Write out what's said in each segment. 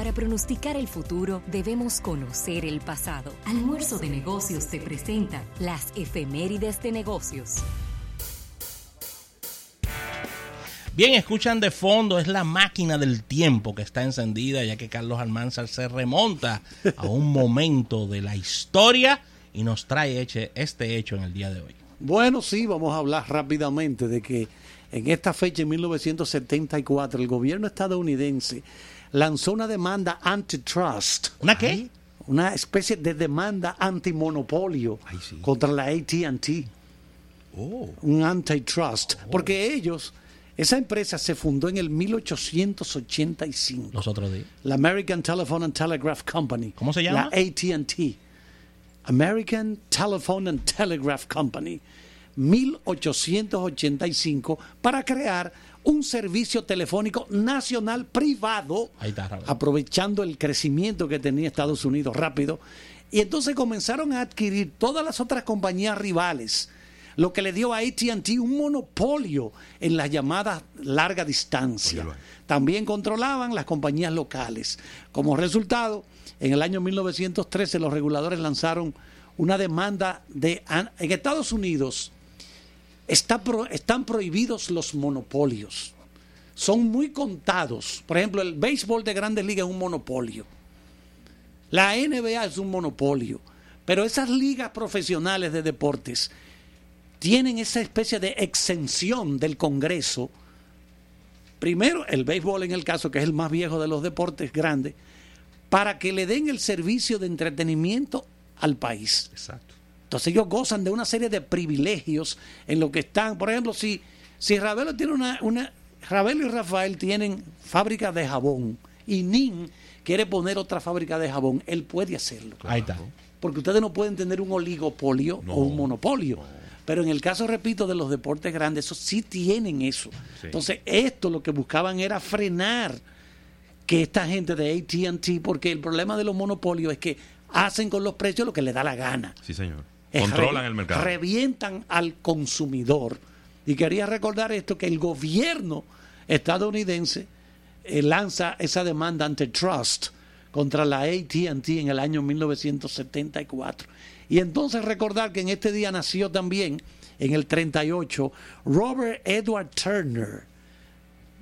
Para pronosticar el futuro debemos conocer el pasado. Almuerzo de negocios te presenta las efemérides de negocios. Bien, escuchan de fondo, es la máquina del tiempo que está encendida, ya que Carlos Almanzar se remonta a un momento de la historia y nos trae este hecho en el día de hoy. Bueno, sí, vamos a hablar rápidamente de que en esta fecha, en 1974, el gobierno estadounidense lanzó una demanda antitrust. ¿Una qué? Una especie de demanda antimonopolio contra la ATT. Oh. Un antitrust. Oh. Porque ellos, esa empresa se fundó en el 1885. Los otros días. La American Telephone and Telegraph Company. ¿Cómo se llama? La ATT. American Telephone and Telegraph Company. 1885 para crear un servicio telefónico nacional privado, aprovechando el crecimiento que tenía Estados Unidos rápido. Y entonces comenzaron a adquirir todas las otras compañías rivales, lo que le dio a ATT un monopolio en las llamadas larga distancia. También controlaban las compañías locales. Como resultado, en el año 1913 los reguladores lanzaron una demanda de en Estados Unidos están prohibidos los monopolios. Son muy contados. Por ejemplo, el béisbol de grandes ligas es un monopolio. La NBA es un monopolio. Pero esas ligas profesionales de deportes tienen esa especie de exención del Congreso. Primero, el béisbol en el caso, que es el más viejo de los deportes grandes, para que le den el servicio de entretenimiento al país. Exacto. Entonces ellos gozan de una serie de privilegios en lo que están. Por ejemplo, si, si Ravelo tiene una, una. Ravelo y Rafael tienen fábrica de jabón y Nin quiere poner otra fábrica de jabón, él puede hacerlo. Ahí está. Porque ustedes no pueden tener un oligopolio o un monopolio. Pero en el caso, repito, de los deportes grandes, eso sí tienen eso. Entonces, esto lo que buscaban era frenar que esta gente de ATT, porque el problema de los monopolios es que hacen con los precios lo que les da la gana. Sí, señor. Controlan el mercado. Revientan al consumidor. Y quería recordar esto, que el gobierno estadounidense eh, lanza esa demanda ante Trust contra la ATT en el año 1974. Y entonces recordar que en este día nació también, en el 38, Robert Edward Turner,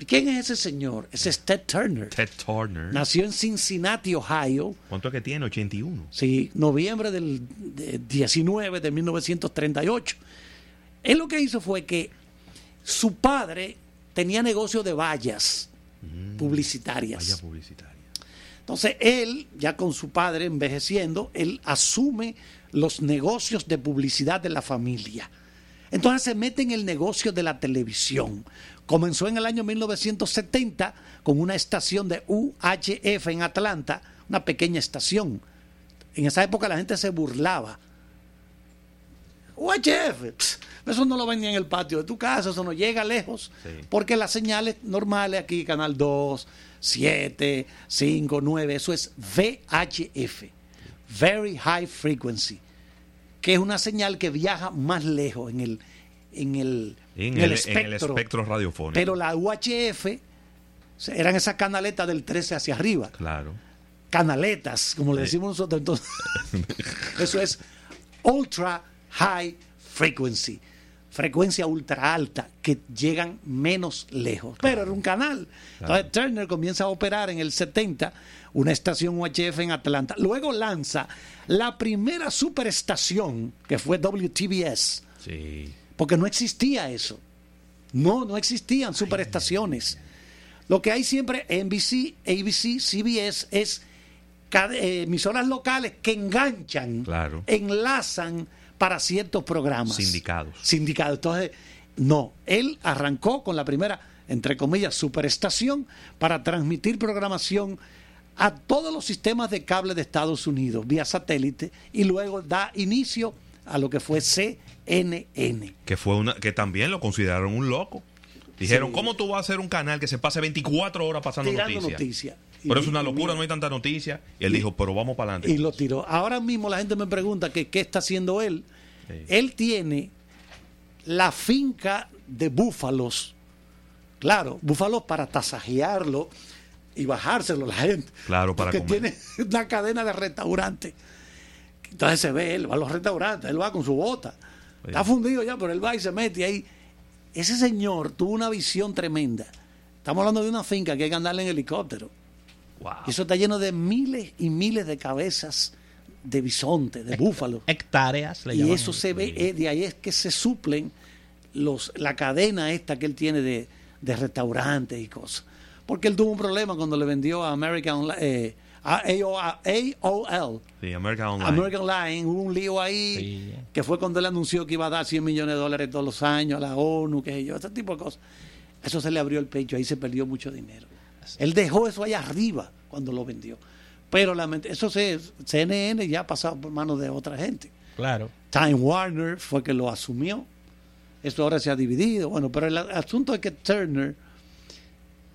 ¿Quién es ese señor? Ese es Ted Turner. Ted Turner. Nació en Cincinnati, Ohio. ¿Cuánto es que tiene? 81. Sí, noviembre del 19 de 1938. Él lo que hizo fue que su padre tenía negocio de vallas mm, publicitarias. Vallas publicitarias. Entonces él, ya con su padre envejeciendo, él asume los negocios de publicidad de la familia. Entonces se mete en el negocio de la televisión. Comenzó en el año 1970 con una estación de UHF en Atlanta, una pequeña estación. En esa época la gente se burlaba. UHF, eso no lo ven ni en el patio de tu casa, eso no llega lejos, porque las señales normales aquí, canal 2, 7, 5, 9, eso es VHF, Very High Frequency, que es una señal que viaja más lejos en el, en el en, el, espectro, radiofónico. Pero la UHF eran esas canaletas del 13 hacia arriba. Claro. Canaletas, como le decimos nosotros. Entonces, eso es ultra high frequency. Frecuencia ultra alta que llegan menos lejos. Pero era un canal. Entonces Turner comienza a operar en el 70 una estación UHF en Atlanta. Luego lanza la primera superestación que fue WTBS. Sí porque no existía eso. No, no existían superestaciones. Lo que hay siempre NBC, ABC, CBS es eh, emisoras locales que enganchan, enlazan para ciertos programas. Sindicados. Sindicados. Entonces, no, él arrancó con la primera, entre comillas, superestación para transmitir programación a todos los sistemas de cable de Estados Unidos vía satélite y luego da inicio a lo que fue CNN. Que, fue una, que también lo consideraron un loco. Dijeron, ¿cómo tú vas a hacer un canal que se pase 24 horas pasando noticias? Noticia. Pero es una locura, no hay tanta noticia. Y él dijo, pero vamos para adelante. Y lo tiró. Ahora mismo la gente me pregunta que qué está haciendo él. Él tiene la finca de búfalos. Claro, búfalos para tasajearlo y bajárselo a la gente. Claro, para porque tiene una cadena de restaurantes. Entonces se ve, él va a los restaurantes, él va con su bota. Está fundido ya, pero él va y se mete ahí. Ese señor tuvo una visión tremenda. Estamos hablando de una finca que hay que andarle en helicóptero. Y eso está lleno de miles y miles de cabezas de bisonte, de búfalo. Hectáreas. y eso se ve, eh, de ahí es que se suplen los, la cadena esta que él tiene de, de restaurantes y cosas. Porque él tuvo un problema cuando le vendió a American eh, AOL. Sí, American Online. American Online, hubo un lío ahí que fue cuando él anunció que iba a dar 100 millones de dólares todos los años a la ONU, que yo, ese tipo de cosas. Eso se le abrió el pecho, ahí se perdió mucho dinero. Él dejó eso allá arriba cuando lo vendió. Pero eso se, CNN ya ha pasado por manos de otra gente. Claro. Time Warner fue que lo asumió. Esto ahora se ha dividido. Bueno, pero el asunto es que Turner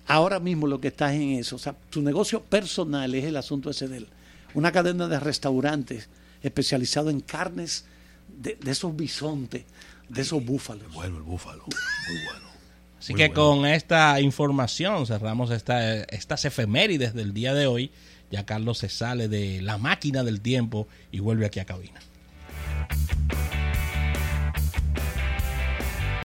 ahora mismo lo que está en eso. O sea, su negocio personal es el asunto ese de él. Una cadena de restaurantes especializado en carnes de, esos bisontes, de esos búfalos. Bueno, el búfalo, muy bueno. Así que con esta información cerramos esta, estas efemérides del día de hoy. Ya Carlos se sale de la máquina del tiempo y vuelve aquí a cabina.